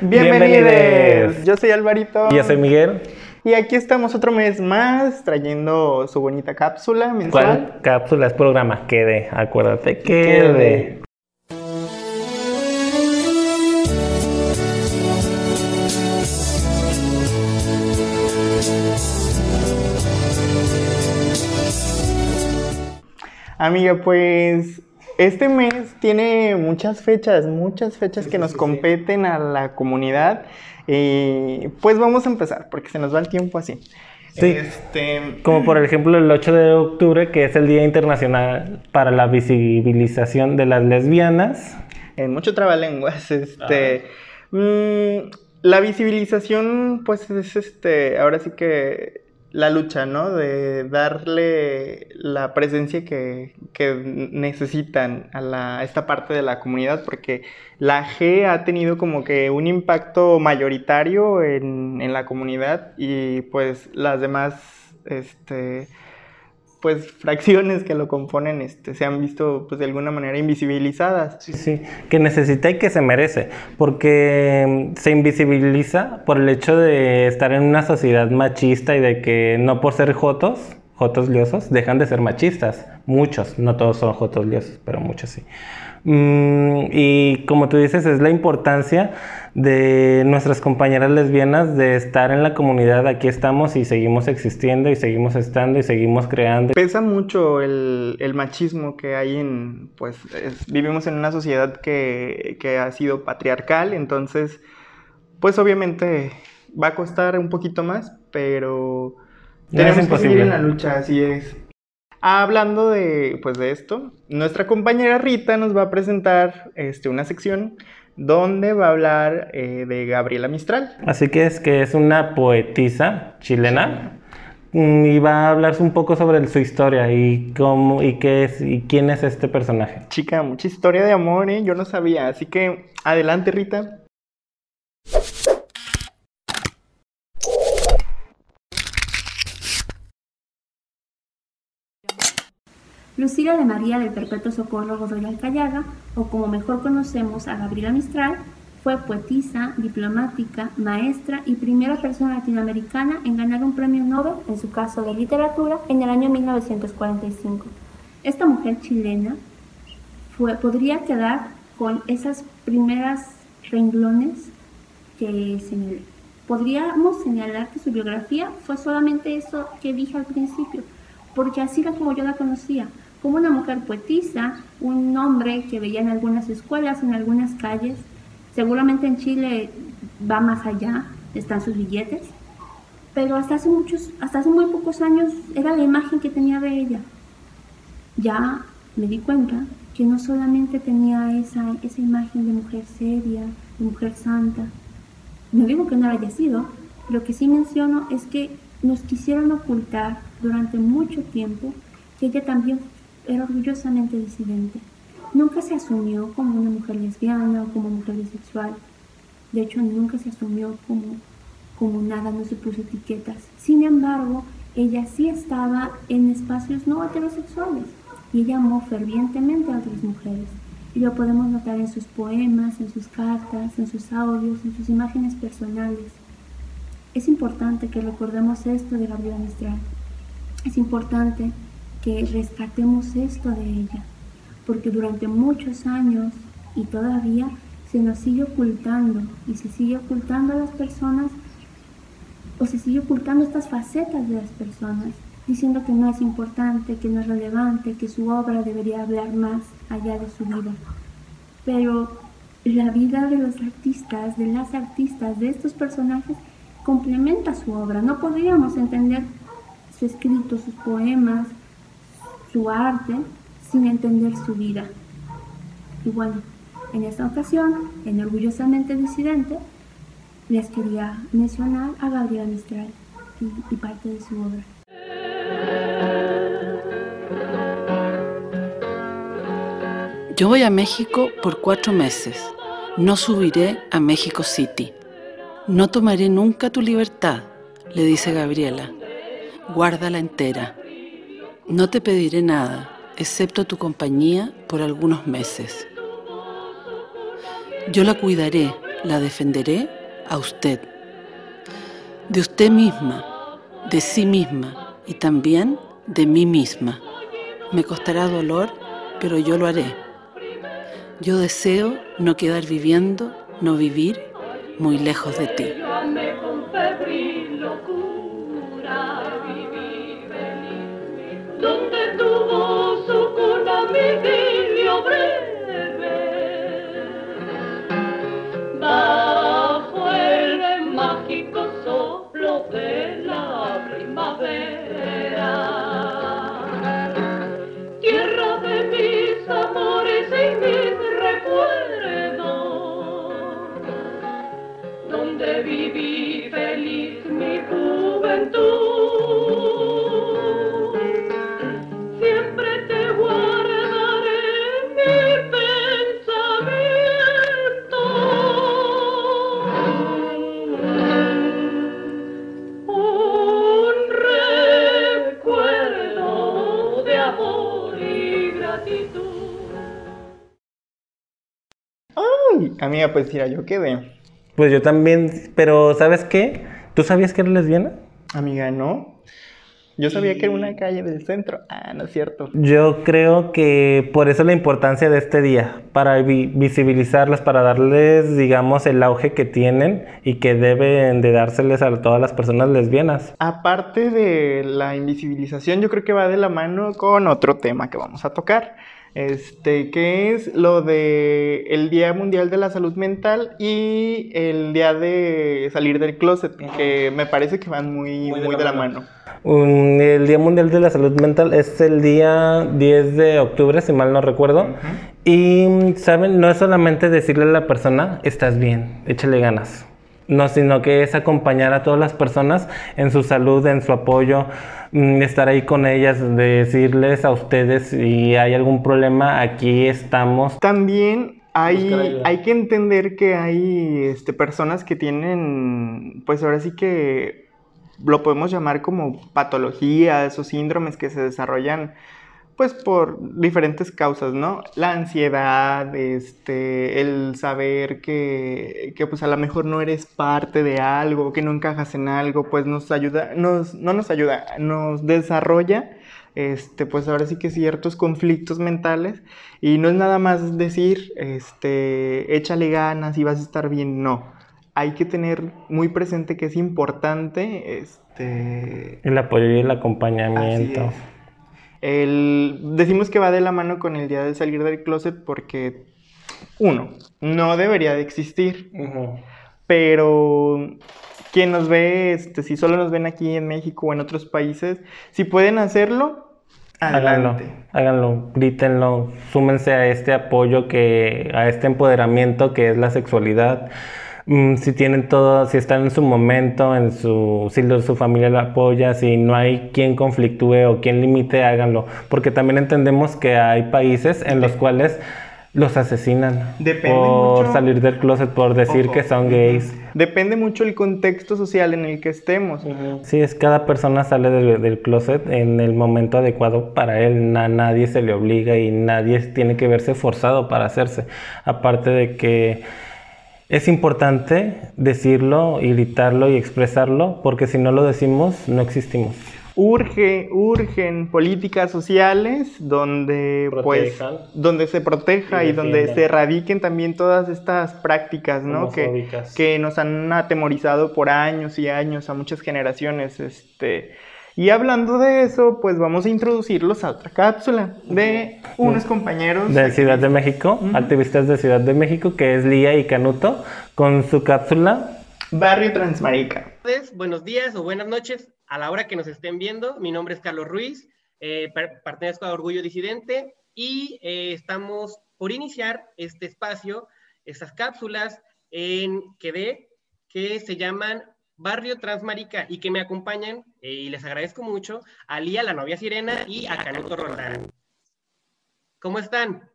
Bienvenidos. Yo soy Alvarito. Y yo soy Miguel. Y aquí estamos otro mes más trayendo su bonita cápsula mensual. ¿Cuál cápsula? Es programa. Quede, acuérdate, quede. Amiga, pues este mes tiene muchas fechas, muchas fechas que nos competen a la comunidad. Y pues vamos a empezar, porque se nos va el tiempo así. Sí. Este... Como por ejemplo el 8 de octubre, que es el Día Internacional para la Visibilización de las Lesbianas. En mucho trabalenguas, este... Mm, la visibilización, pues es este, ahora sí que la lucha, ¿no? De darle la presencia que, necesitan a, la, esta parte de la comunidad, porque la G ha tenido como que un impacto mayoritario en, en la comunidad y pues las demás, este, pues fracciones que lo componen este, se han visto pues de alguna manera invisibilizadas. Sí, sí, que necesita y que se merece, porque mm, se invisibiliza por el hecho de estar en una sociedad machista y de que no por ser jotos, jotos liosos, dejan de ser machistas. Muchos, no todos son jotos liosos, pero muchos sí. Mm, y como tú dices, es la importancia de nuestras compañeras lesbianas de estar en la comunidad. Aquí estamos y seguimos existiendo y seguimos estando y seguimos creando. Pesa mucho el, machismo que hay en, pues vivimos en una sociedad que, que ha sido patriarcal, entonces, pues obviamente va a costar un poquito más, pero tenemos que seguir en la lucha, así es. Hablando de, pues, de esto, nuestra compañera Rita nos va a presentar este, una sección donde va a hablar eh, de Gabriela Mistral. Así que es que es una poetisa chilena mm, y va a hablar un poco sobre su historia y cómo y qué es y quién es este personaje. Chica, mucha historia de amor, ¿eh? yo no sabía, así que adelante Rita. Lucila de María del Perpetuo Socorro Godoy Alcayaga, o como mejor conocemos a Gabriela Mistral, fue poetisa, diplomática, maestra y primera persona latinoamericana en ganar un premio Nobel, en su caso de literatura, en el año 1945. Esta mujer chilena fue, podría quedar con esas primeras renglones que señalé. Podríamos señalar que su biografía fue solamente eso que dije al principio, porque así era como yo la conocía, como una mujer poetisa, un hombre que veía en algunas escuelas, en algunas calles. Seguramente en Chile va más allá, están sus billetes, pero hasta hace muchos, hasta hace muy pocos años era la imagen que tenía de ella. Ya me di cuenta que no solamente tenía esa, esa imagen de mujer seria, de mujer santa. No digo que no haya sido, lo que sí menciono es que nos quisieron ocultar durante mucho tiempo que ella también era orgullosamente disidente. Nunca se asumió como una mujer lesbiana o como mujer bisexual. De hecho, nunca se asumió como, como nada, no se puso etiquetas. Sin embargo, ella sí estaba en espacios no heterosexuales y ella amó fervientemente a otras mujeres. Y lo podemos notar en sus poemas, en sus cartas, en sus audios, en sus imágenes personales. Es importante que recordemos esto de Gabriela Mistral. Es importante que rescatemos esto de ella, porque durante muchos años y todavía se nos sigue ocultando y se sigue ocultando a las personas o se sigue ocultando estas facetas de las personas, diciendo que no es importante, que no es relevante, que su obra debería hablar más allá de su vida. Pero la vida de los artistas, de las artistas, de estos personajes, complementa su obra. No podríamos entender su escrito, sus poemas, su arte sin entender su vida. Y bueno, en esta ocasión, en Orgullosamente Disidente, les quería mencionar a Gabriela Mistral y, y parte de su obra. Yo voy a México por cuatro meses. No subiré a México City. No tomaré nunca tu libertad, le dice Gabriela. Guárdala entera. No te pediré nada, excepto tu compañía por algunos meses. Yo la cuidaré, la defenderé a usted. De usted misma, de sí misma y también de mí misma. Me costará dolor, pero yo lo haré. Yo deseo no quedar viviendo, no vivir muy lejos de ti. Pues mira, yo quedé. Pues yo también, pero ¿sabes qué? ¿Tú sabías que era lesbiana? Amiga, ¿no? Yo sabía que era una calle del centro. Ah, no es cierto. Yo creo que por eso la importancia de este día, para vi- visibilizarlas, para darles, digamos, el auge que tienen y que deben de dárseles a todas las personas lesbianas. Aparte de la invisibilización, yo creo que va de la mano con otro tema que vamos a tocar. Este, que es lo de el Día Mundial de la Salud Mental y el Día de salir del closet, que me parece que van muy, muy de, la mano. Um, el Día Mundial de la Salud Mental es el día 10 de octubre, si mal no recuerdo. Y, ¿saben? No es solamente decirle a la persona, estás bien, échale ganas. No, sino que es acompañar a todas las personas en su salud, en su apoyo, estar ahí con ellas, decirles a ustedes si hay algún problema, aquí estamos. También hay, hay que entender que hay este, personas que tienen, pues ahora sí que lo podemos llamar como patologías o síndromes que se desarrollan pues por diferentes causas, ¿no? La ansiedad, este, el saber que, que pues a lo mejor no eres parte de algo, que no encajas en algo, pues nos ayuda, nos, no nos ayuda, nos desarrolla, este, pues ahora sí que ciertos conflictos mentales y no es nada más decir, este, échale ganas y vas a estar bien, no. Hay que tener muy presente que es importante, este, El apoyo y el Así acompañamiento. es. El- decimos que va de la mano con el día de salir del closet porque, uno, no debería de existir, pero quien nos ve, este, si solo nos ven aquí en México o en otros países, si pueden hacerlo, Háganlo, adelante. háganlo, grítenlo, súmense a este apoyo que, a este empoderamiento que es la sexualidad. Mm, si tienen todo, si están en su momento, en su, si lo- su familia lo apoya, si no hay quien conflictúe o quien limite, háganlo. Porque también entendemos que hay países en los cuales los asesinan Depende por mucho- salir del closet, por decir Ojo. que son gays. Depende mucho el contexto social en el que estemos. Sí, es cada persona sale del, del closet en el momento adecuado para él. Na- nadie se le obliga y nadie tiene que verse forzado para hacerse. Aparte de que es importante decirlo y gritarlo y expresarlo, porque si no lo decimos, no existimos. Urge, urgen políticas sociales donde pues donde se proteja Y y, donde se erradiquen también todas estas prácticas, ¿no? Que, que nos han atemorizado por años y años a muchas generaciones, este y hablando de eso, pues vamos a introducirlos a otra cápsula de unos compañeros De Ciudad de México, activistas de Ciudad de México, que es Lía y Canuto, con su cápsula Barrio Transmarica. buenos días o buenas noches a la hora que nos estén viendo. Mi nombre es Carlos Ruiz, eh, per- pertenezco a Orgullo Disidente y eh, estamos por iniciar este espacio, estas cápsulas en QD que se llaman Barrio Transmarica y que me acompañan, y les agradezco mucho, a Lía, la novia Sirena, y a Canuto Roldán. ¿Cómo están?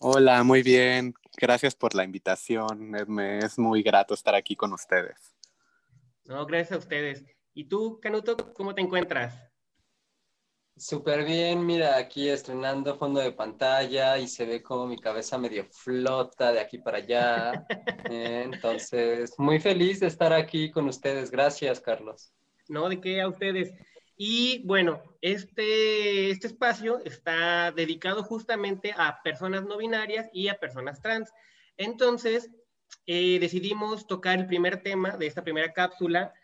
Hola, muy bien. Gracias por la invitación. Me es muy grato estar aquí con ustedes. No, gracias a ustedes. ¿Y tú, Canuto, cómo te encuentras? Súper bien, mira, aquí estrenando fondo de pantalla y se ve como mi cabeza medio flota de aquí para allá. Eh, entonces, muy feliz de estar aquí con ustedes. Gracias, Carlos. No, de qué a ustedes. Y bueno, este, este espacio está dedicado justamente a personas no binarias y a personas trans. Entonces, eh, decidimos tocar el primer tema de esta primera cápsula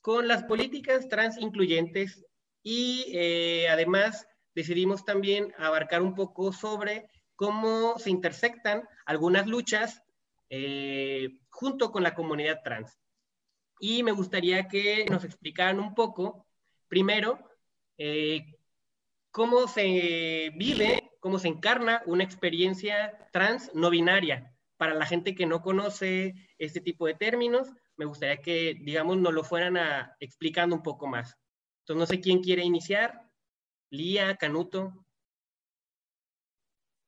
con las políticas trans incluyentes y eh, además decidimos también abarcar un poco sobre cómo se intersectan algunas luchas eh, junto con la comunidad trans. Y me gustaría que nos explicaran un poco, primero, eh, cómo se vive, cómo se encarna una experiencia trans no binaria. Para la gente que no conoce este tipo de términos, me gustaría que, digamos, nos lo fueran explicando un poco más. Entonces, no sé quién quiere iniciar. Lía, Canuto.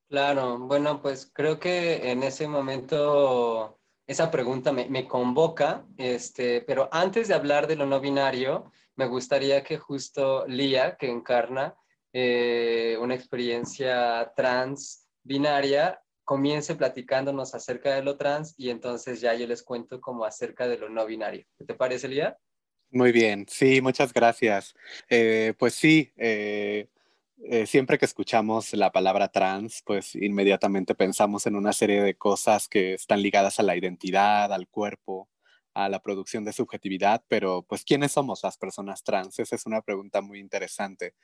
Claro, bueno, pues creo que en ese momento esa pregunta me, convoca, este, pero antes de hablar de lo no binario, me gustaría que justo Lía, que encarna eh, una experiencia trans binaria, comience platicándonos acerca de lo trans y entonces ya yo les cuento como acerca de lo no binario. ¿Qué te parece, Lía? Muy bien, sí, muchas gracias. Eh, pues sí, eh, eh, siempre que escuchamos la palabra trans, pues inmediatamente pensamos en una serie de cosas que están ligadas a la identidad, al cuerpo, a la producción de subjetividad, pero pues ¿quiénes somos las personas trans? Esa es una pregunta muy interesante.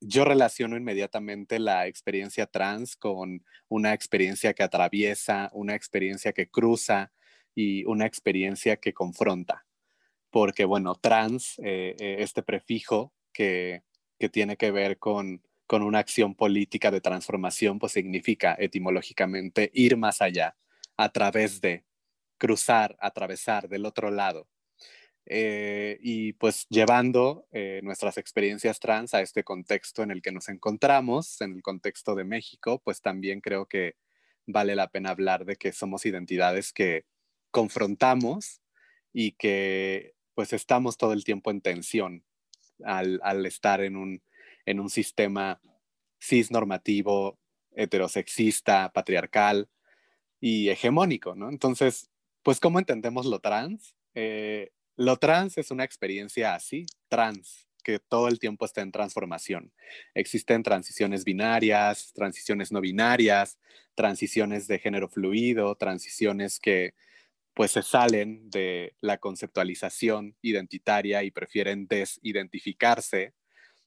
yo relaciono inmediatamente la experiencia trans con una experiencia que atraviesa, una experiencia que cruza y una experiencia que confronta porque, bueno, trans, eh, eh, este prefijo que, tiene que ver con, una acción política de transformación, pues significa etimológicamente ir más allá, a través de, cruzar, atravesar del otro lado. Eh, y pues llevando nuestras experiencias trans a este contexto en el que nos encontramos, en el contexto de México, pues también creo que vale la pena hablar de que somos identidades que confrontamos y que pues estamos todo el tiempo en tensión al, estar en un, en un sistema cisnormativo, heterosexista, patriarcal y hegemónico, ¿no? Entonces, pues, ¿cómo entendemos lo trans? Eh, lo trans es una experiencia así, trans, que todo el tiempo está en transformación. Existen transiciones binarias, transiciones no binarias, transiciones de género fluido, transiciones que pues se salen de la conceptualización identitaria y prefieren desidentificarse,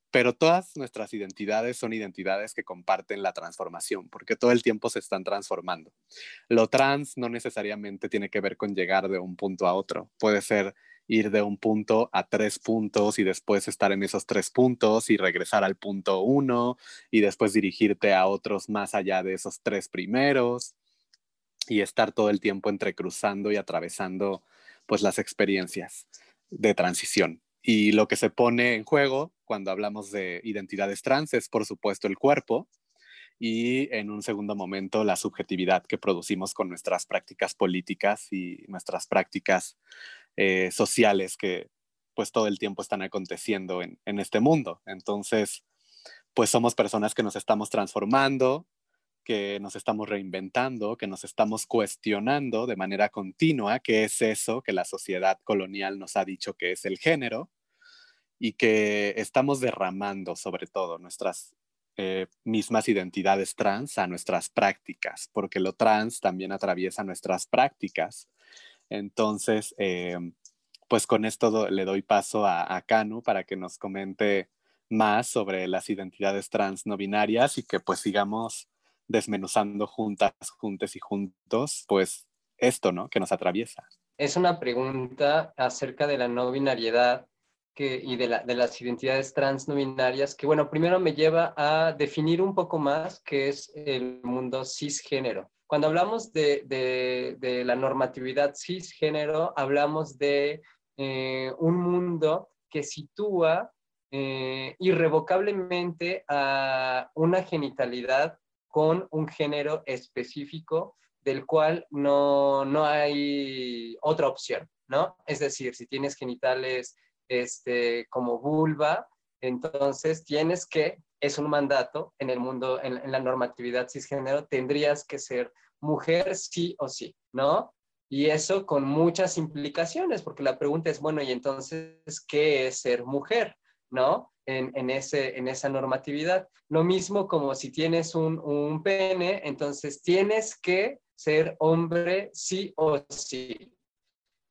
pero todas nuestras identidades son identidades que comparten la transformación, porque todo el tiempo se están transformando. Lo trans no necesariamente tiene que ver con llegar de un punto a otro, puede ser ir de un punto a tres puntos y después estar en esos tres puntos y regresar al punto uno y después dirigirte a otros más allá de esos tres primeros y estar todo el tiempo entrecruzando y atravesando pues las experiencias de transición. Y lo que se pone en juego cuando hablamos de identidades trans es por supuesto el cuerpo y en un segundo momento la subjetividad que producimos con nuestras prácticas políticas y nuestras prácticas eh, sociales que pues todo el tiempo están aconteciendo en, en este mundo. Entonces, pues somos personas que nos estamos transformando que nos estamos reinventando, que nos estamos cuestionando de manera continua qué es eso que la sociedad colonial nos ha dicho que es el género y que estamos derramando sobre todo nuestras eh, mismas identidades trans a nuestras prácticas, porque lo trans también atraviesa nuestras prácticas. Entonces, eh, pues con esto le doy paso a, a Kanu para que nos comente más sobre las identidades trans no binarias y que pues sigamos desmenuzando juntas, juntes y juntos, pues esto, ¿no? Que nos atraviesa. Es una pregunta acerca de la no binariedad y de, la, de, las identidades trans no binarias, que bueno, primero me lleva a definir un poco más qué es el mundo cisgénero. Cuando hablamos de la normatividad cisgénero, hablamos de eh, un mundo que sitúa eh, irrevocablemente a una genitalidad con un género específico del cual no, no hay otra opción, ¿no? Es decir, si tienes genitales este, como vulva, Entonces, tienes que, es un mandato en el mundo, en, en la normatividad cisgénero, tendrías que ser mujer sí o sí, ¿no? Y eso con muchas implicaciones, porque la pregunta es, bueno, ¿y entonces qué es ser mujer? ¿No? En, ese, en esa normatividad. Lo mismo como si tienes un, un pene, entonces tienes que ser hombre sí o sí.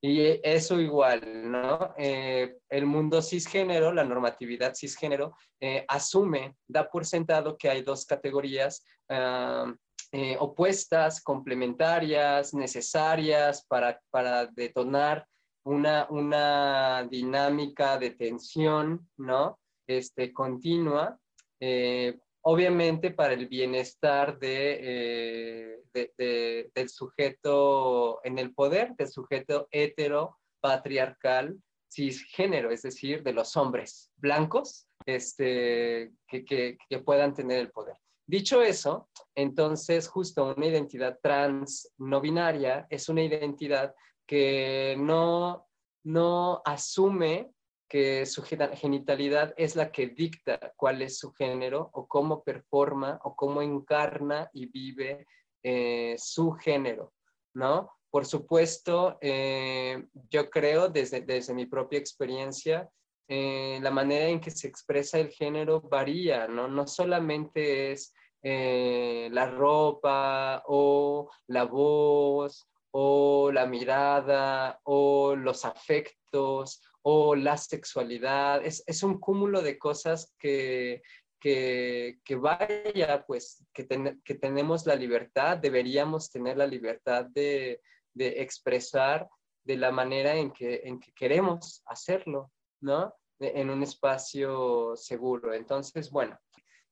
Y eso igual, ¿no? Eh, el mundo cisgénero, la normatividad cisgénero, eh, asume, da por sentado que hay dos categorías ah, eh, opuestas, complementarias, necesarias para, para detonar una, una dinámica de tensión, ¿no? Este, continua, eh, obviamente para el bienestar de, eh, del sujeto en el poder, del sujeto hetero, patriarcal, cisgénero, es decir, de los hombres blancos este, que, que, que puedan tener el poder. Dicho eso, entonces justo una identidad trans no binaria es una identidad que no, no asume que su genitalidad es la que dicta cuál es su género o cómo performa o cómo encarna y vive eh, su género, ¿no? Por supuesto, eh, yo creo desde, desde mi propia experiencia eh, la manera en que se expresa el género varía, ¿no? No solamente es la ropa o la voz o la mirada o los afectos o la sexualidad. Es, es un cúmulo de cosas que, que, que vaya, pues, que, que tenemos la libertad, deberíamos tener la libertad de, de expresar de la manera en que, en que queremos hacerlo. ¿no? En un espacio seguro. Entonces, bueno,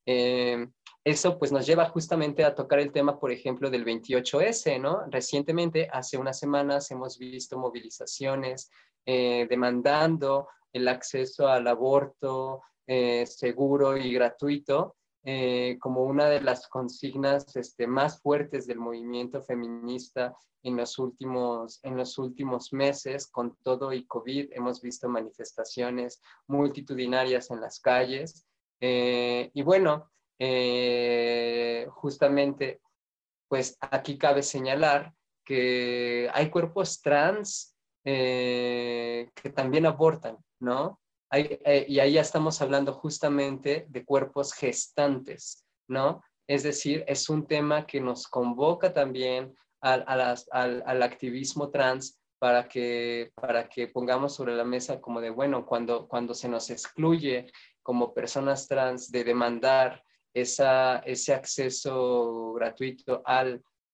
eh, eso pues nos lleva justamente a tocar el tema, por ejemplo, del 28S, ¿no? Recientemente, hace unas semanas, hemos visto movilizaciones eh, demandando el acceso al aborto eh, seguro y gratuito eh, como una de las consignas este, más fuertes del movimiento feminista en los, últimos, en los últimos meses. Con todo y COVID hemos visto manifestaciones multitudinarias en las calles. Eh, y bueno, eh, justamente, pues aquí cabe señalar que hay cuerpos trans que también abortan, ¿no? Eh, y ahí ya estamos hablando justamente de cuerpos gestantes, ¿no? Es decir, es un tema que nos convoca también al, al, activismo trans para que, para que pongamos sobre la mesa como de, bueno, cuando, cuando se nos excluye como personas trans de demandar ese acceso gratuito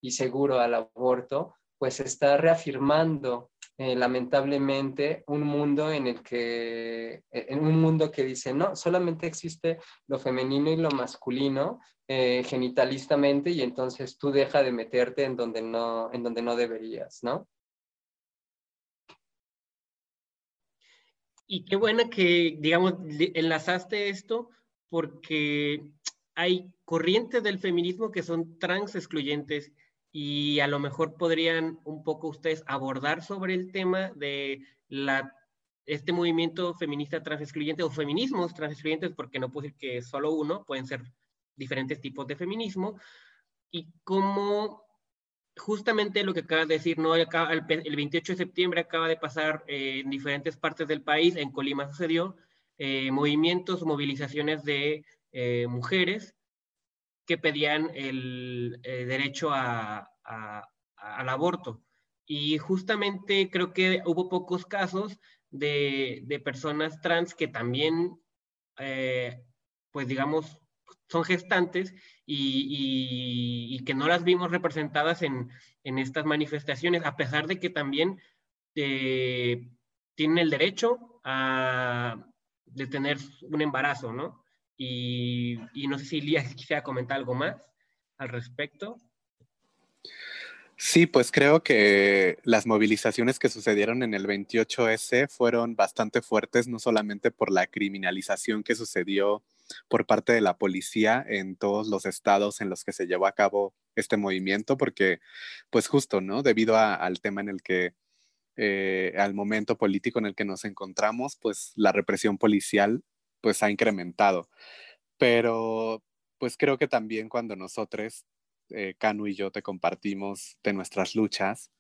y seguro al aborto, pues está reafirmando eh, lamentablemente un mundo en el que, en un mundo que dice, no, solamente existe lo femenino y lo masculino eh, genitalistamente y entonces tú deja de meterte en donde no, en donde no deberías, ¿no? Y qué buena que, digamos, enlazaste esto porque hay corrientes del feminismo que son trans excluyentes y a lo mejor podrían un poco ustedes abordar sobre el tema de la, este movimiento feminista transexcluyente o feminismos transexcluyentes, porque no puedo decir que solo uno, pueden ser diferentes tipos de feminismo, y cómo justamente lo que acabas de decir, ¿no? el, 28 de septiembre acaba de pasar eh, en diferentes partes del país, en Colima sucedió, eh, movimientos, movilizaciones de eh, mujeres que pedían el, derecho a, al aborto. Y justamente creo que hubo pocos casos de, personas trans que también, pues digamos, son gestantes y, y, que no las vimos representadas en, estas manifestaciones, a pesar de que también eh, tienen el derecho a, de tener un embarazo, ¿no? Y, no sé si Lía quisiera comentar algo más al respecto. Sí, pues creo que las movilizaciones que sucedieron en el 28S fueron bastante fuertes, no solamente por la criminalización que sucedió por parte de la policía en todos los estados en los que se llevó a cabo este movimiento, porque pues justo, ¿no? Debido al tema en el que, eh, al momento político en el que nos encontramos, pues la represión policial pues ha incrementado. Pero pues creo que también cuando nosotros, eh, Canu y yo, te compartimos de nuestras luchas,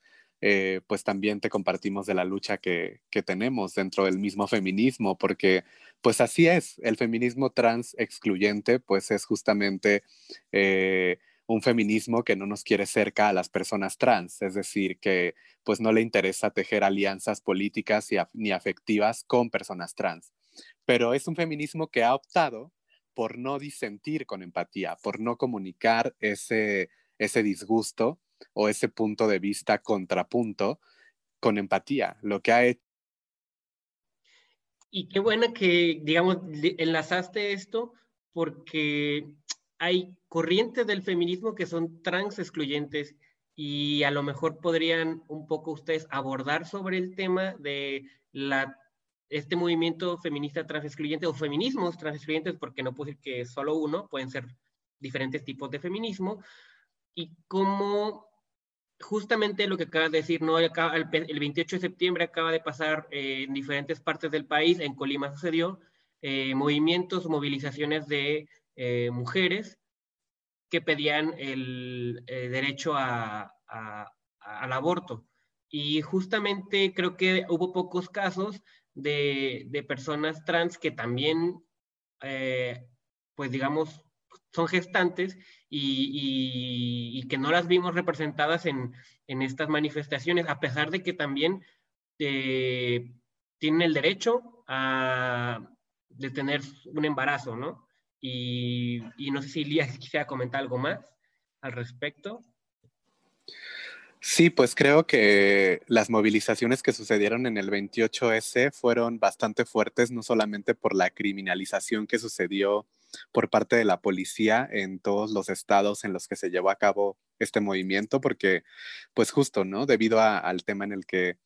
eh, pues también te compartimos de la lucha que, que, tenemos dentro del mismo feminismo, porque pues así es, el feminismo trans excluyente pues es justamente eh, un feminismo que no nos quiere cerca a las personas trans, es decir, que pues no le interesa tejer alianzas políticas y, ni afectivas con personas trans, pero es un feminismo que ha optado por no disentir con empatía, por no comunicar ese, ese disgusto o ese punto de vista contrapunto con empatía, lo que ha hecho. Y qué buena que, digamos, enlazaste esto, porque hay corrientes del feminismo que son trans excluyentes y a lo mejor podrían un poco ustedes abordar sobre el tema de la, este movimiento feminista trans excluyente o feminismos trans excluyentes, porque no puedo decir que solo uno, pueden ser diferentes tipos de feminismo, y cómo justamente lo que acaba de decir, ¿no? el, 28 de septiembre acaba de pasar eh, en diferentes partes del país, en Colima sucedió, eh, movimientos, movilizaciones de eh, mujeres que pedían el, derecho al aborto. Y justamente creo que hubo pocos casos de, de personas trans que también, pues digamos, son gestantes y, que no las vimos representadas en, estas manifestaciones, a pesar de que también eh, tienen el derecho a, de tener un embarazo, ¿no? Y, no sé si Lía quisiera comentar algo más al respecto. Sí, pues creo que las movilizaciones que sucedieron en el 28S fueron bastante fuertes, no solamente por la criminalización que sucedió por parte de la policía en todos los estados en los que se llevó a cabo este movimiento, porque pues justo, ¿no? Debido al tema en el que,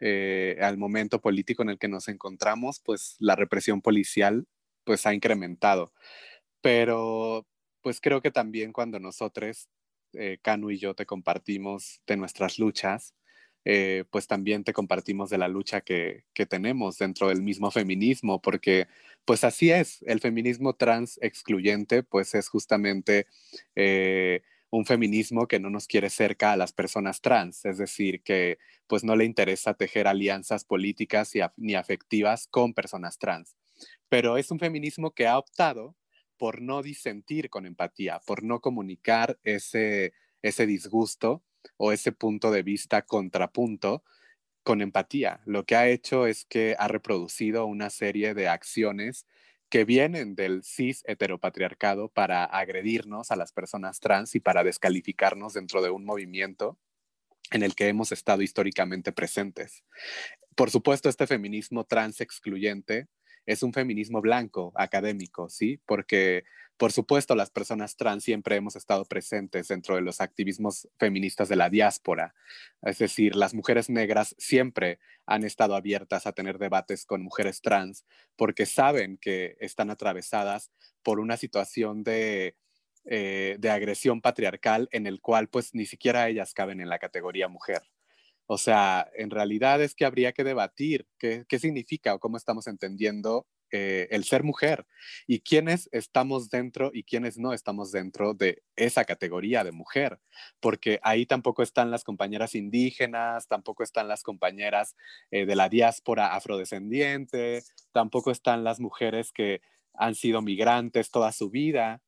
eh, al momento político en el que nos encontramos, pues la represión policial pues ha incrementado. Pero pues creo que también cuando nosotros, eh, Canu y yo, te compartimos de nuestras luchas, eh, pues también te compartimos de la lucha que, que, tenemos dentro del mismo feminismo, porque pues así es, el feminismo trans excluyente, pues es justamente eh, un feminismo que no nos quiere cerca a las personas trans, es decir, que pues no le interesa tejer alianzas políticas y ni afectivas con personas trans, pero es un feminismo que ha optado por no disentir con empatía, por no comunicar ese, ese disgusto o ese punto de vista contrapunto con empatía. Lo que ha hecho es que ha reproducido una serie de acciones que vienen del cis heteropatriarcado para agredirnos a las personas trans y para descalificarnos dentro de un movimiento en el que hemos estado históricamente presentes. Por supuesto, este feminismo trans excluyente es un feminismo blanco, académico, ¿sí? Porque, por supuesto, las personas trans siempre hemos estado presentes dentro de los activismos feministas de la diáspora. Es decir, las mujeres negras siempre han estado abiertas a tener debates con mujeres trans porque saben que están atravesadas por una situación de, eh, de agresión patriarcal en el cual pues ni siquiera ellas caben en la categoría mujer. O sea, en realidad es que habría que debatir qué, significa o cómo estamos entendiendo eh, el ser mujer y quiénes estamos dentro y quiénes no estamos dentro de esa categoría de mujer, porque ahí tampoco están las compañeras indígenas, tampoco están las compañeras eh, de la diáspora afrodescendiente, tampoco están las mujeres que han sido migrantes toda su vida,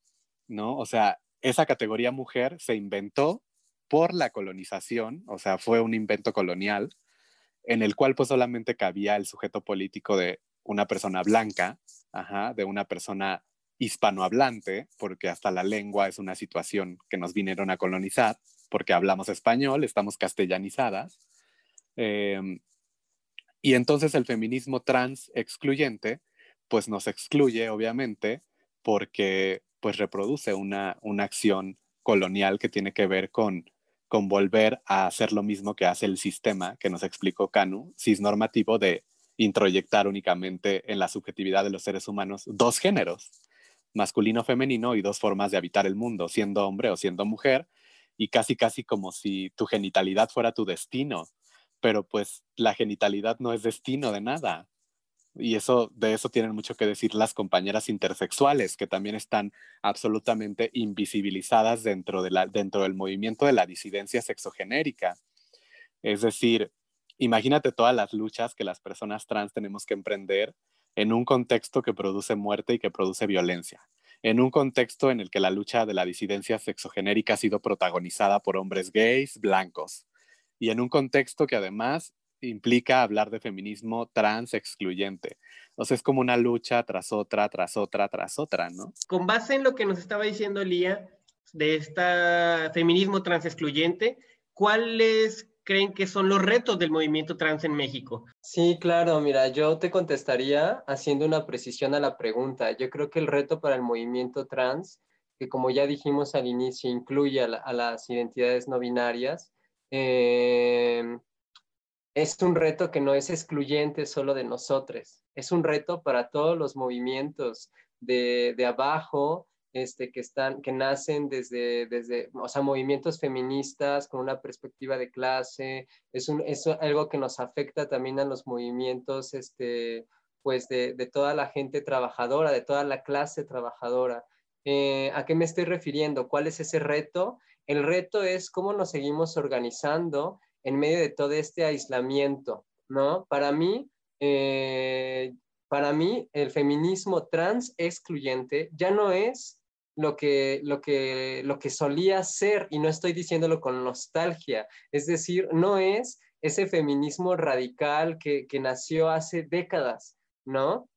¿no? O sea, esa categoría mujer se inventó por la colonización, o sea, fue un invento colonial, en el cual pues solamente cabía el sujeto político de una persona blanca, de una persona hispanohablante, porque hasta la lengua es una situación que nos vinieron a colonizar, porque hablamos español, estamos castellanizadas. Em, y entonces el feminismo trans excluyente, pues nos excluye, obviamente, porque pues reproduce una, una acción colonial que tiene que ver con con volver a hacer lo mismo que hace el sistema que nos explicó Canu, cisnormativo de introyectar únicamente en la subjetividad de los seres humanos dos géneros, masculino, femenino y dos formas de habitar el mundo, siendo hombre o siendo mujer, y casi casi como si tu genitalidad fuera tu destino, pero pues la genitalidad no es destino de nada. Y eso, de eso tienen mucho que decir las compañeras intersexuales, que también están absolutamente invisibilizadas dentro, de la, dentro del movimiento de la disidencia sexogenérica. Es decir, imagínate todas las luchas que las personas trans tenemos que emprender en un contexto que produce muerte y que produce violencia, en un contexto en el que la lucha de la disidencia sexogenérica ha sido protagonizada por hombres gays, blancos, y en un contexto que además implica hablar de feminismo trans excluyente. O sea, es como una lucha tras otra, tras otra, tras otra, ¿no? Con base en lo que nos estaba diciendo Lía de este feminismo trans excluyente, ¿cuáles creen que son los retos del movimiento trans en México? Sí, claro, mira, yo te contestaría haciendo una precisión a la pregunta. Yo creo que el reto para el movimiento trans, que como ya dijimos al inicio, incluye a, las identidades no binarias, eh, es un reto que no es excluyente solo de nosotros, es un reto para todos los movimientos de, de abajo, este, que, están, que nacen desde, desde, o sea, movimientos feministas con una perspectiva de clase, es, un, es algo que nos afecta también a los movimientos, este, pues, de, de toda la gente trabajadora, de toda la clase trabajadora. Eh, ¿A qué me estoy refiriendo? ¿Cuál es ese reto? El reto es cómo nos seguimos organizando en medio de todo este aislamiento, ¿no? Para mí, eh, para mí, el feminismo trans excluyente ya no es lo que, lo, que, lo que solía ser, y no estoy diciéndolo con nostalgia, es decir, no es ese feminismo radical que, que nació hace décadas, ¿no?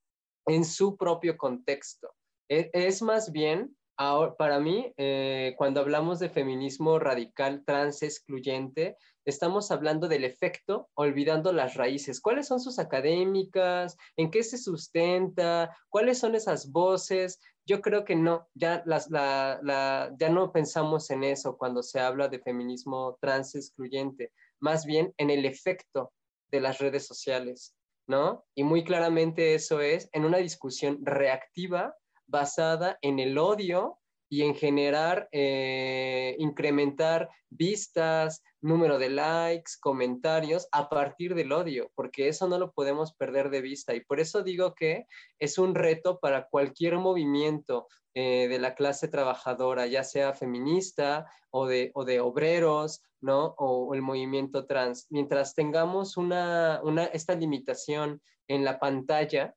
En su propio contexto. Es, es más bien Ahora, para mí, eh, cuando hablamos de feminismo radical trans excluyente, estamos hablando del efecto, olvidando las raíces. ¿Cuáles son sus académicas? ¿En qué se sustenta? ¿Cuáles son esas voces? Yo creo que no, ya, las, ya no pensamos en eso cuando se habla de feminismo trans excluyente, más bien en el efecto de las redes sociales, ¿no? Y muy claramente eso es en una discusión reactiva basada en el odio y en generar, eh, incrementar vistas, número de likes, comentarios a partir del odio, porque eso no lo podemos perder de vista. Y por eso digo que es un reto para cualquier movimiento eh, de la clase trabajadora, ya sea feminista o de, o de obreros, ¿no? O, el movimiento trans. Mientras tengamos una, una, esta limitación en la pantalla,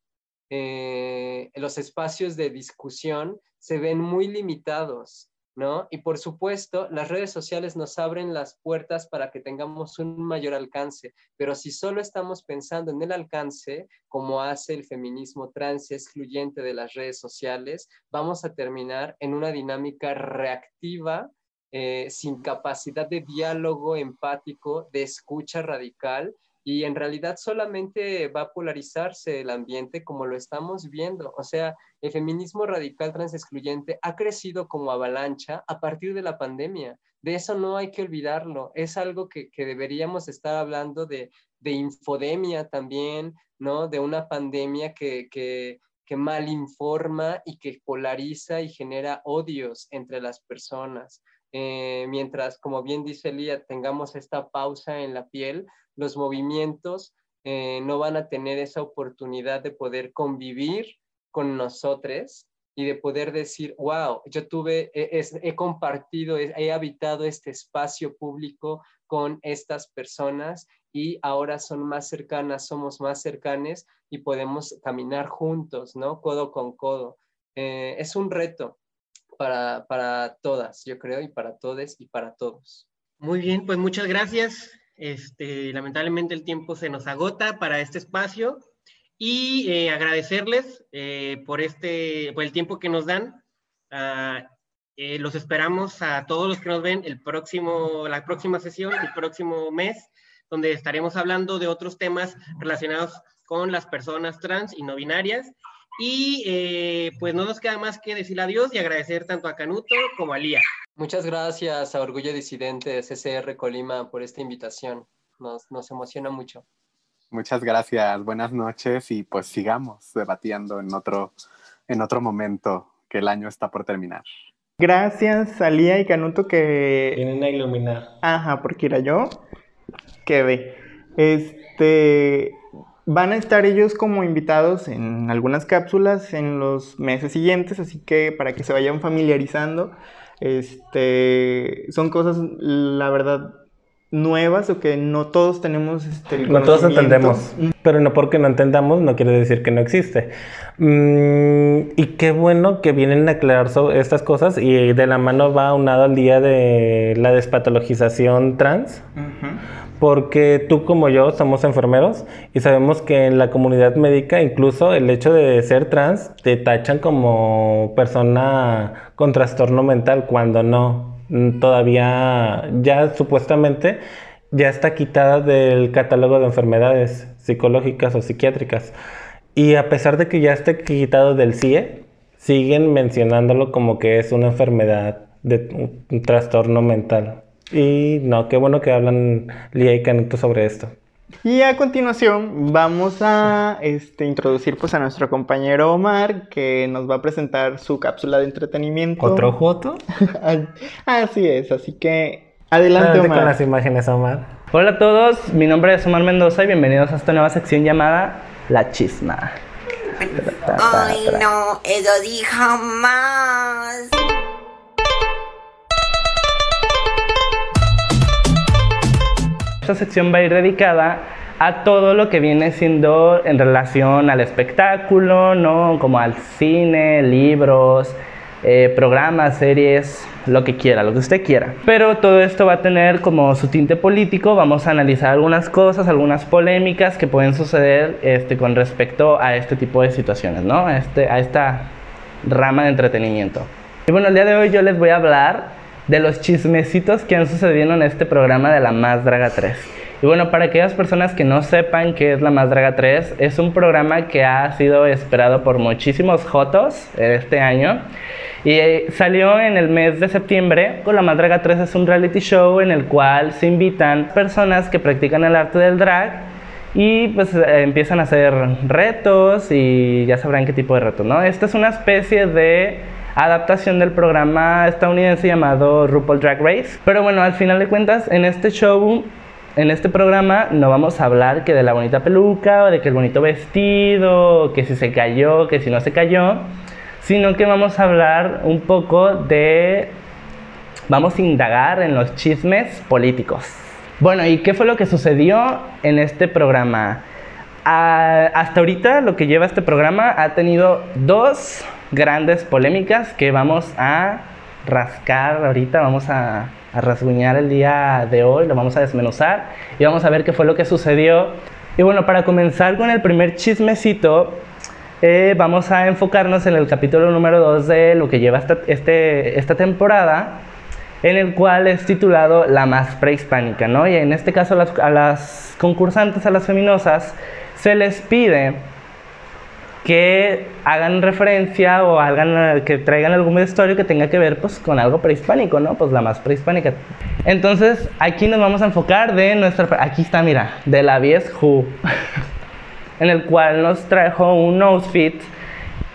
eh, los espacios de discusión se ven muy limitados, ¿no? Y por supuesto, las redes sociales nos abren las puertas para que tengamos un mayor alcance, pero si solo estamos pensando en el alcance, como hace el feminismo trans excluyente de las redes sociales, vamos a terminar en una dinámica reactiva eh, sin capacidad de diálogo empático, de escucha radical y en realidad solamente va a polarizarse el ambiente como lo estamos viendo. O sea, el feminismo radical transexcluyente ha crecido como avalancha a partir de la pandemia. De eso no hay que olvidarlo. Es algo que, deberíamos estar hablando de, infodemia también, ¿no? De una pandemia que, que, que mal informa y que polariza y genera odios entre las personas. Eh, mientras, como bien dice Lía, tengamos esta pausa en la piel, los movimientos eh, no van a tener esa oportunidad de poder convivir con nosotros y de poder decir, wow, yo tuve, he, compartido, he, habitado este espacio público con estas personas y ahora son más cercanas, somos más cercanes y podemos caminar juntos, ¿no? Codo con codo. Eh, es un reto para, todas, yo creo, y para todos y para todos. Muy bien, pues muchas gracias. Este, lamentablemente el tiempo se nos agota para este espacio y eh, agradecerles eh, por, este, por el tiempo que nos dan. Ah, eh, los esperamos a todos los que nos ven el próximo, la próxima sesión, el próximo mes, donde estaremos hablando de otros temas relacionados con las personas trans y no binarias. Y pues no nos queda más que decir adiós y agradecer tanto a Canuto como a Lía. Muchas gracias a Orgullo Disidente CCR Colima por esta invitación. Nos, nos emociona mucho. Muchas gracias, buenas noches y pues sigamos debatiendo en otro, en otro momento que el año está por terminar. Gracias, Salía y Canuto que... Vienen a iluminar. Ajá, porque era yo. Que ve. Este... van a estar ellos como invitados en algunas cápsulas en los meses siguientes, así que para que se vayan familiarizando, este, son cosas, la verdad, nuevas o que no todos tenemos este, el No todos entendemos, pero no porque no entendamos no quiere decir que no existe. Mm, y qué bueno que vienen a aclarar sobre estas cosas y de la mano va unado al día de la despatologización trans. Ujú. Porque tú como yo somos enfermeros y sabemos que en la comunidad médica incluso el hecho de ser trans te tachan como persona con trastorno mental cuando no. Mm, Todavía ya supuestamente ya está quitada del catálogo de enfermedades psicológicas o psiquiátricas. Y a pesar de que ya esté quitado del CIE, siguen mencionándolo como que es una enfermedad de un- trastorno mental. Y no, qué bueno que hablan Lía y Canito sobre esto. Y a continuación vamos a este, introducir pues, a nuestro compañero Omar, que nos va a presentar su cápsula de entretenimiento. ¿Otro joto? Así es, así que adelante Adelante con Omar. las imágenes, Omar. Hola a todos, mi nombre es Omar Mendoza y bienvenidos a esta nueva sección llamada La Chisma. Ay, no, eso di jamás. Esta sección va a ir dedicada a todo lo que viene siendo en relación al espectáculo, ¿no? Como al cine, libros, eh, programas, series, lo que quiera, lo que usted quiera. Pero todo esto va a tener como su tinte político. Vamos a analizar algunas cosas, algunas polémicas que pueden suceder este, con respecto a este tipo de situaciones, ¿no? A, este, a esta rama de entretenimiento. Y bueno, el día de hoy yo les voy a hablar de los chismecitos que han sucedido en este programa de La Más Draga 3. Y bueno, para aquellas personas que no sepan qué es La Más Draga 3, es un programa que ha sido esperado por muchísimos jotos este año. Y eh, salió en el mes de septiembre. Con La Más Draga 3 es un reality show en el cual se invitan personas que practican el arte del drag y pues eh, empiezan a hacer retos y ya sabrán qué tipo de retos, ¿no? Esta es una especie de adaptación del programa estadounidense llamado RuPaul Drag Race. Pero bueno, al final de cuentas, en este show, en este programa, no vamos a hablar que de la bonita peluca o de que el bonito vestido, que si se cayó, que si no se cayó, sino que vamos a hablar un poco de... Vamos a indagar en los chismes políticos. Bueno, ¿y qué fue lo que sucedió en este programa? Ah, hasta ahorita lo que lleva este programa ha tenido dos grandes polémicas que vamos a rascar ahorita, vamos a, rasguñar el día de hoy, lo vamos a desmenuzar y vamos a ver qué fue lo que sucedió. Y bueno, para comenzar con el primer chismecito, eh, vamos a enfocarnos en el capítulo número 2 de lo que lleva esta, este, esta temporada, en el cual es titulado La más prehispánica, ¿no? Y en este caso las, a las concursantes, a las feminosas, se les pide que hagan referencia o hagan, que traigan algún vestuario que tenga que ver pues con algo prehispánico, ¿no? Pues la más prehispánica. Entonces, aquí nos vamos a enfocar de nuestra... Aquí está, mira, de la Vies Who, en el cual nos trajo un outfit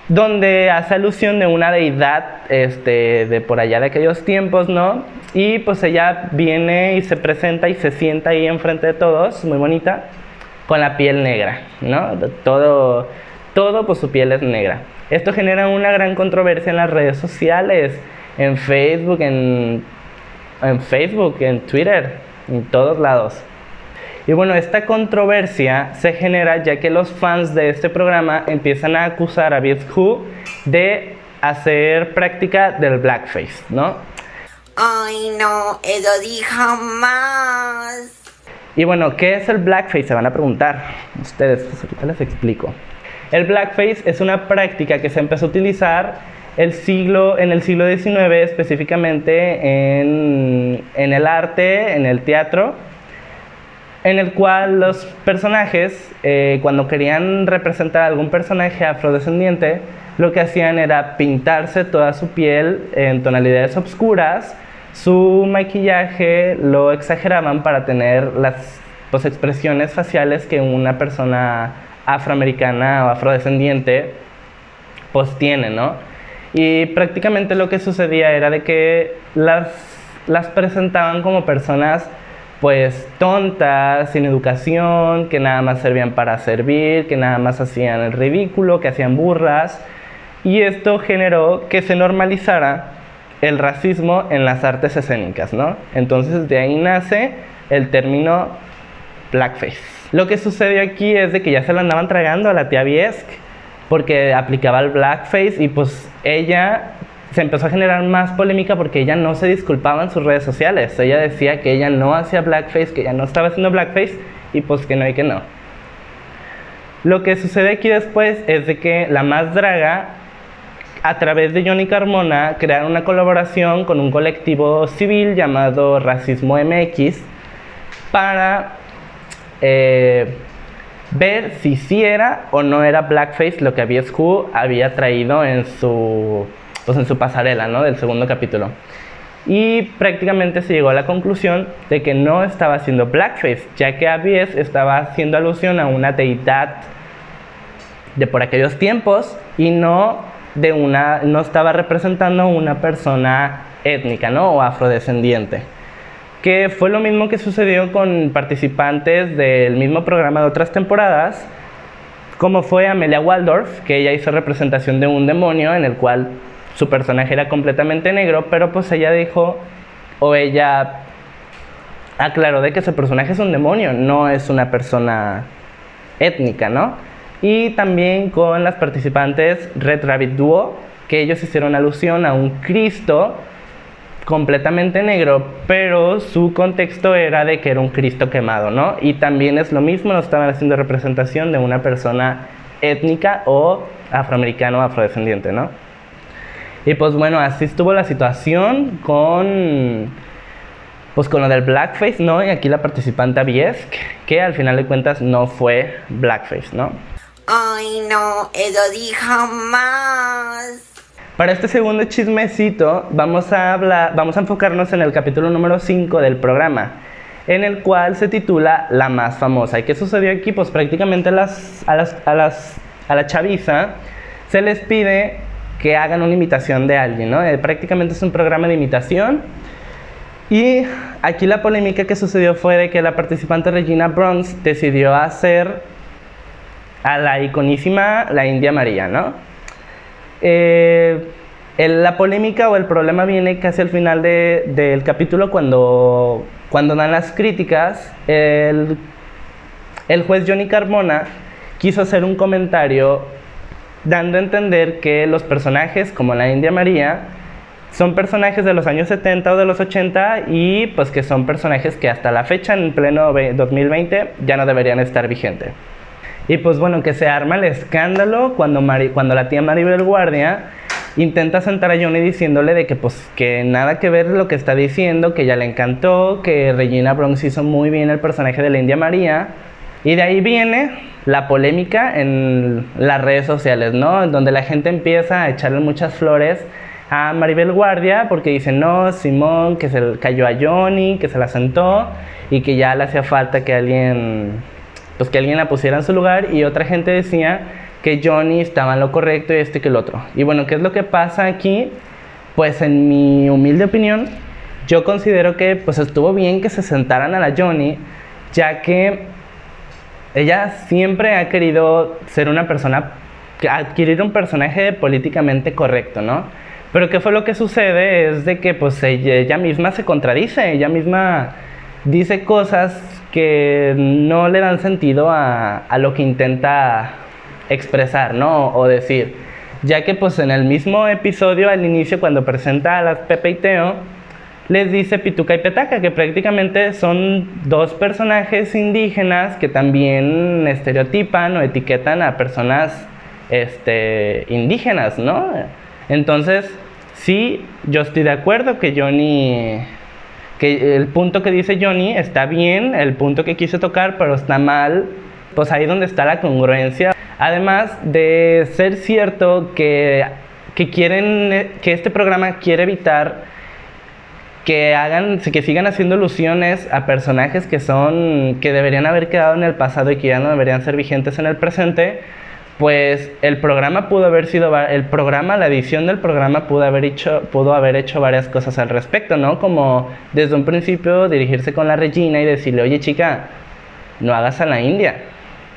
donde hace alusión de una deidad este, de por allá de aquellos tiempos, ¿no? Y pues ella viene y se presenta y se sienta ahí enfrente de todos, muy bonita, con la piel negra, ¿no? Todo, todo pues su piel es negra. Esto genera una gran controversia en las redes sociales, en Facebook, en, en Facebook, en Twitter, en todos lados. Y bueno, esta controversia se genera ya que los fans de este programa empiezan a acusar a Viet Who de hacer práctica del blackface, ¿no? Ay, no, eso di jamás. Y bueno, ¿qué es el blackface? Se van a preguntar ustedes, pues ahorita les explico. El blackface es una práctica que se empezó a utilizar el siglo, en el siglo XIX, específicamente en, en el arte, en el teatro, en el cual los personajes, eh, cuando querían representar a algún personaje afrodescendiente, lo que hacían era pintarse toda su piel en tonalidades oscuras, su maquillaje lo exageraban para tener las pues, expresiones faciales que una persona afroamericana o afrodescendiente pues tiene, ¿no? Y prácticamente lo que sucedía era de que las, las presentaban como personas pues tontas, sin educación, que nada más servían para servir, que nada más hacían el ridículo, que hacían burras. Y esto generó que se normalizara el racismo en las artes escénicas, ¿no? Entonces de ahí nace el término blackface. Lo que sucedió aquí es de que ya se la andaban tragando a la tía porque aplicaba el blackface y pues ella se empezó a generar más polémica porque ella no se disculpaba en sus redes sociales. Ella decía que ella no hacía blackface, que ella no estaba haciendo blackface y pues que no y que no. Lo que sucede aquí después es de que la más draga, a través de Johnny Carmona, crearon una colaboración con un colectivo civil llamado Racismo MX para eh, ver si sí era o no era blackface lo que Abiescu había traído en su pues en su pasarela, ¿no? Del segundo capítulo. Y prácticamente se llegó a la conclusión de que no estaba haciendo blackface, ya que Abies estaba haciendo alusión a una deidad de por aquellos tiempos y no de una no estaba representando una persona étnica, ¿no? o afrodescendiente. Que fue lo mismo que sucedió con participantes del mismo programa de otras temporadas, como fue Amelia Waldorf, que ella hizo representación de un demonio en el cual su personaje era completamente negro, pero pues ella dijo, o ella aclaró de que su personaje es un demonio, no es una persona étnica, ¿no? Y también con las participantes Red Rabbit Duo, que ellos hicieron alusión a un Cristo completamente negro, pero su contexto era de que era un Cristo quemado, ¿no? Y también es lo mismo, no estaban haciendo representación de una persona étnica o afroamericano o afrodescendiente, ¿no? Y pues bueno, así estuvo la situación con pues con lo del blackface, ¿no? Y aquí la participante Abiesk, que al final de cuentas no fue blackface, ¿no? Ay, no, eso di jamás. Para este segundo chismecito vamos a enfocarnos en el capítulo número 5 del programa, en el cual se titula La más famosa. ¿Y qué sucedió aquí? Pues prácticamente a la chaviza se les pide que hagan una imitación de alguien, ¿no? Eh, prácticamente es un programa de imitación. Y aquí la polémica que sucedió fue que la participante Regina Bronze decidió hacer a la iconísima la India María, ¿no? Eh, la polémica o el problema viene casi al final del capítulo cuando, cuando dan las críticas. El, el juez Johnny Carmona quiso hacer un comentario dando a entender que los personajes como la India María son personajes de los años 70 o de los 80 y pues que son personajes que hasta la fecha en pleno 2020 ya no deberían estar vigentes. Y pues bueno, que se arma el escándalo cuando, la tía Maribel Guardia intenta sentar a Johnny diciéndole de que pues que nada que ver lo que está diciendo, que ya le encantó, que Regina Bronx hizo muy bien el personaje de la India María. Y de ahí viene la polémica en las redes sociales, ¿no? Donde la gente empieza a echarle muchas flores a Maribel Guardia porque dicen, no, Simón, que se cayó a Johnny, que se la sentó y que ya le hacía falta que alguien, pues que alguien la pusiera en su lugar y otra gente decía que Johnny estaba en lo correcto y este que el otro. Y bueno, ¿qué es lo que pasa aquí? Pues en mi humilde opinión, yo considero que pues estuvo bien que se sentaran a la Johnny, ya que ella siempre ha querido ser una persona, adquirir un personaje políticamente correcto, ¿no? Pero ¿qué fue lo que sucede? Es de que pues ella, misma se contradice, ella misma dice cosas que no le dan sentido a, a lo que intenta expresar, ¿no? O decir, ya que pues en el mismo episodio al inicio cuando presenta a las Pepe y Teo, les dice Pituca y Petaca, que prácticamente son dos personajes indígenas que también estereotipan o etiquetan a personas este, indígenas, ¿no? Entonces, sí, yo estoy de acuerdo que Johnny, que el punto que dice Johnny está bien, el punto que quise tocar, pero está mal, pues ahí donde está la congruencia. Además de ser cierto que, que quieren, que este programa quiere evitar que hagan, que sigan haciendo alusiones a personajes que son, que deberían haber quedado en el pasado y que ya no deberían ser vigentes en el presente, pues el programa pudo haber sido, el programa, la edición del programa pudo haber hecho, pudo haber hecho varias cosas al respecto, ¿no? Como desde un principio dirigirse con la Regina y decirle, oye chica, no hagas a la India,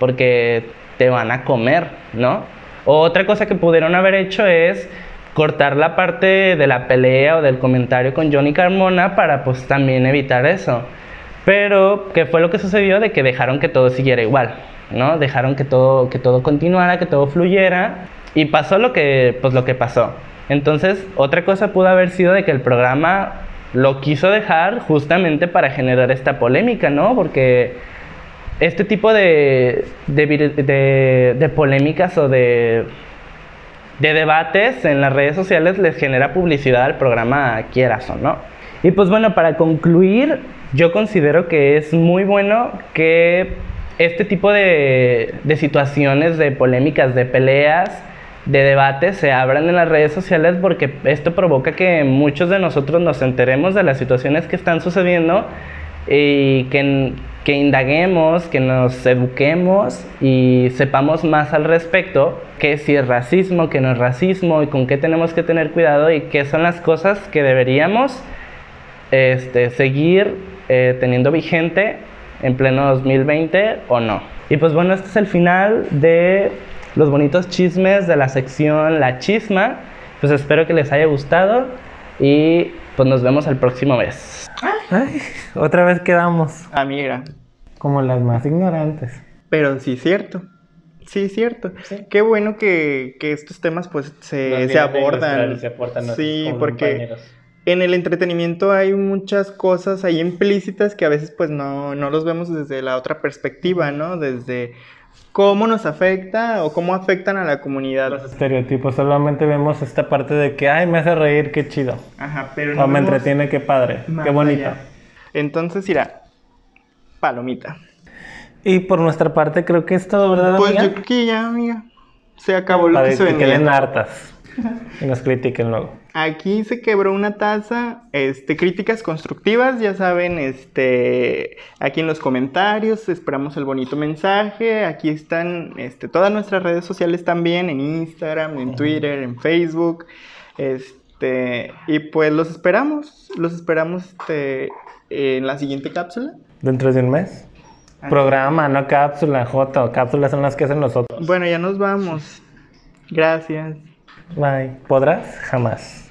porque te van a comer, ¿no? O otra cosa que pudieron haber hecho es cortar la parte de la pelea o del comentario con Johnny Carmona para pues también evitar eso. Pero, ¿qué fue lo que sucedió? De que dejaron que todo siguiera igual, ¿no? Dejaron que todo, que todo continuara, que todo fluyera. Y pasó lo que, pues, lo que pasó. Entonces, otra cosa pudo haber sido de que el programa lo quiso dejar justamente para generar esta polémica, ¿no? Porque este tipo de, de, polémicas o de, de debates en las redes sociales les genera publicidad al programa, quieras o no. Y pues bueno, para concluir, yo considero que es muy bueno que este tipo de, de situaciones, de polémicas, de peleas, de debates se abran en las redes sociales porque esto provoca que muchos de nosotros nos enteremos de las situaciones que están sucediendo y que, que indaguemos, que nos eduquemos y sepamos más al respecto, que si es racismo, que no es racismo y con qué tenemos que tener cuidado y qué son las cosas que deberíamos este, seguir eh, teniendo vigente en pleno 2020 o no. Y pues bueno, este es el final de los bonitos chismes de la sección La Chisma. Pues espero que les haya gustado y pues nos vemos el próximo mes. Ay, otra vez quedamos Ah, mira. como las más ignorantes. Pero sí, cierto. Sí, cierto. Qué bueno que, que estos temas pues se, se abordan. sí, porque en el entretenimiento hay muchas cosas ahí implícitas que a veces pues no, no los vemos desde la otra perspectiva, ¿no? Desde cómo nos afecta o cómo afectan a la comunidad. Los estereotipos, solamente vemos esta parte de que, ay, me hace reír, qué chido. Ajá, pero O no me vemos entretiene, qué padre, qué bonito. allá. Entonces, irá. Palomita. Y por nuestra parte creo que es todo, ¿verdad, Pues amiga? yo creo que ya, amiga. Se acabó lo Para que se que venía. queden hartas y nos critiquen luego. Aquí se quebró una taza, este, críticas constructivas, ya saben, este, aquí en los comentarios, esperamos el bonito mensaje, aquí están, este, todas nuestras redes sociales también, en Instagram, en Twitter, en Facebook, este, y pues los esperamos, los esperamos, este, en la siguiente cápsula. Dentro de un mes. Programa, no cápsula, J. Cápsulas son las que hacen nosotros. Bueno, ya nos vamos. Gracias. Bye. ¿Podrás? Jamás.